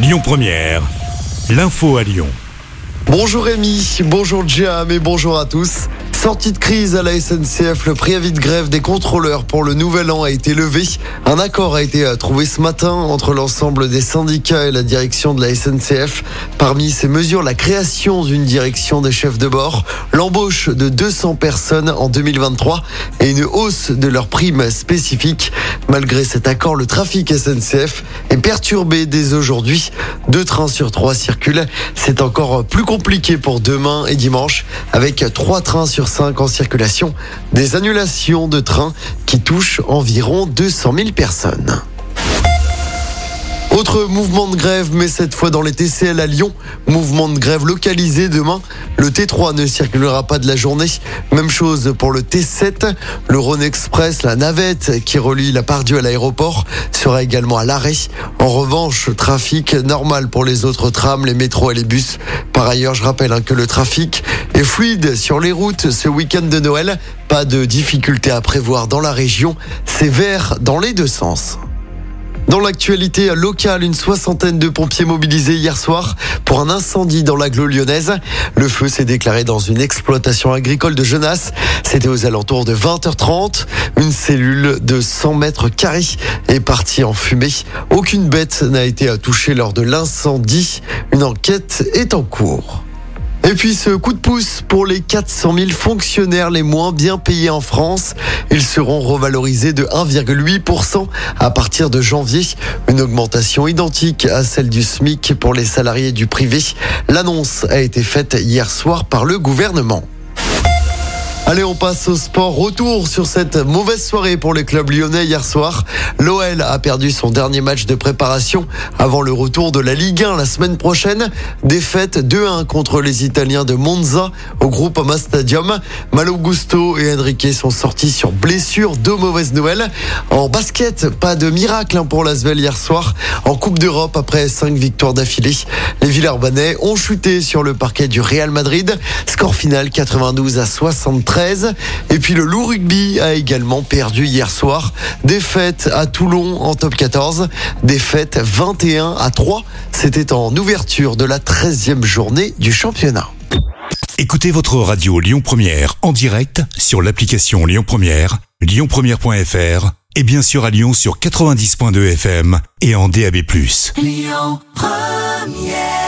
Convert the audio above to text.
Lyon Première, l'info à Lyon. Bonjour Rémi, bonjour Jam et bonjour à tous. Sortie de crise à la SNCF, le préavis de grève des contrôleurs pour le nouvel an a été levé. Un accord a été trouvé ce matin entre l'ensemble des syndicats et la direction de la SNCF. Parmi ces mesures, la création d'une direction des chefs de bord, l'embauche de 200 personnes en 2023 et une hausse de leurs primes spécifiques. Malgré cet accord, le trafic SNCF est perturbé dès aujourd'hui. Deux trains sur trois circulent. C'est encore plus compliqué pour demain et dimanche avec trois trains sur 5 en circulation. Des annulations de trains qui touchent environ 200 000 personnes. Autre mouvement de grève, mais cette fois dans les TCL à Lyon. Mouvement de grève localisé demain. Le T3 ne circulera pas de la journée. Même chose pour le T7. Le Rhône Express, la navette qui relie la Pardieu à l'aéroport, sera également à l'arrêt. En revanche, trafic normal pour les autres trams, les métros et les bus. Par ailleurs, je rappelle hein, que le trafic est fluide sur les routes ce week-end de Noël. Pas de difficultés à prévoir dans la région. C'est vert dans les deux sens. Dans l'actualité locale, une soixantaine de pompiers mobilisés hier soir pour un incendie dans l'agglo lyonnaise. Le feu s'est déclaré dans une exploitation agricole de Genasse. C'était aux alentours de 20h30. Une cellule de 100 mètres carrés est partie en fumée. Aucune bête n'a été touchée lors de l'incendie. Une enquête est en cours. Et puis ce coup de pouce pour les 400 000 fonctionnaires les moins bien payés en France. Ils seront revalorisés de 1,8% à partir de janvier. Une augmentation identique à celle du SMIC pour les salariés du privé. L'annonce a été faite hier soir par le gouvernement. Allez, on passe au sport. Retour sur cette mauvaise soirée pour les clubs lyonnais hier soir. L'OL a perdu son dernier match de préparation avant le retour de la Ligue 1 la semaine prochaine. Défaite 2-1 contre les Italiens de Monza au groupe Ama Stadium. Malo Gusto et Enrique sont sortis sur blessure. Deux mauvaises nouvelles. En basket, pas de miracle hein, pour l'Asvel hier soir. En Coupe d'Europe, après cinq victoires d'affilée, les Villeurbanais ont chuté sur le parquet du Real Madrid. Score final 92 à 73. Et puis le loup rugby a également perdu hier soir. Défaite à Toulon en top 14. Défaite 21 à 3. C'était en ouverture de la 13e journée du championnat. Écoutez votre radio Lyon Première en direct sur l'application Lyon Première, lyonpremière.fr et bien sûr à Lyon sur 90.2 FM et en DAB+. Lyon Première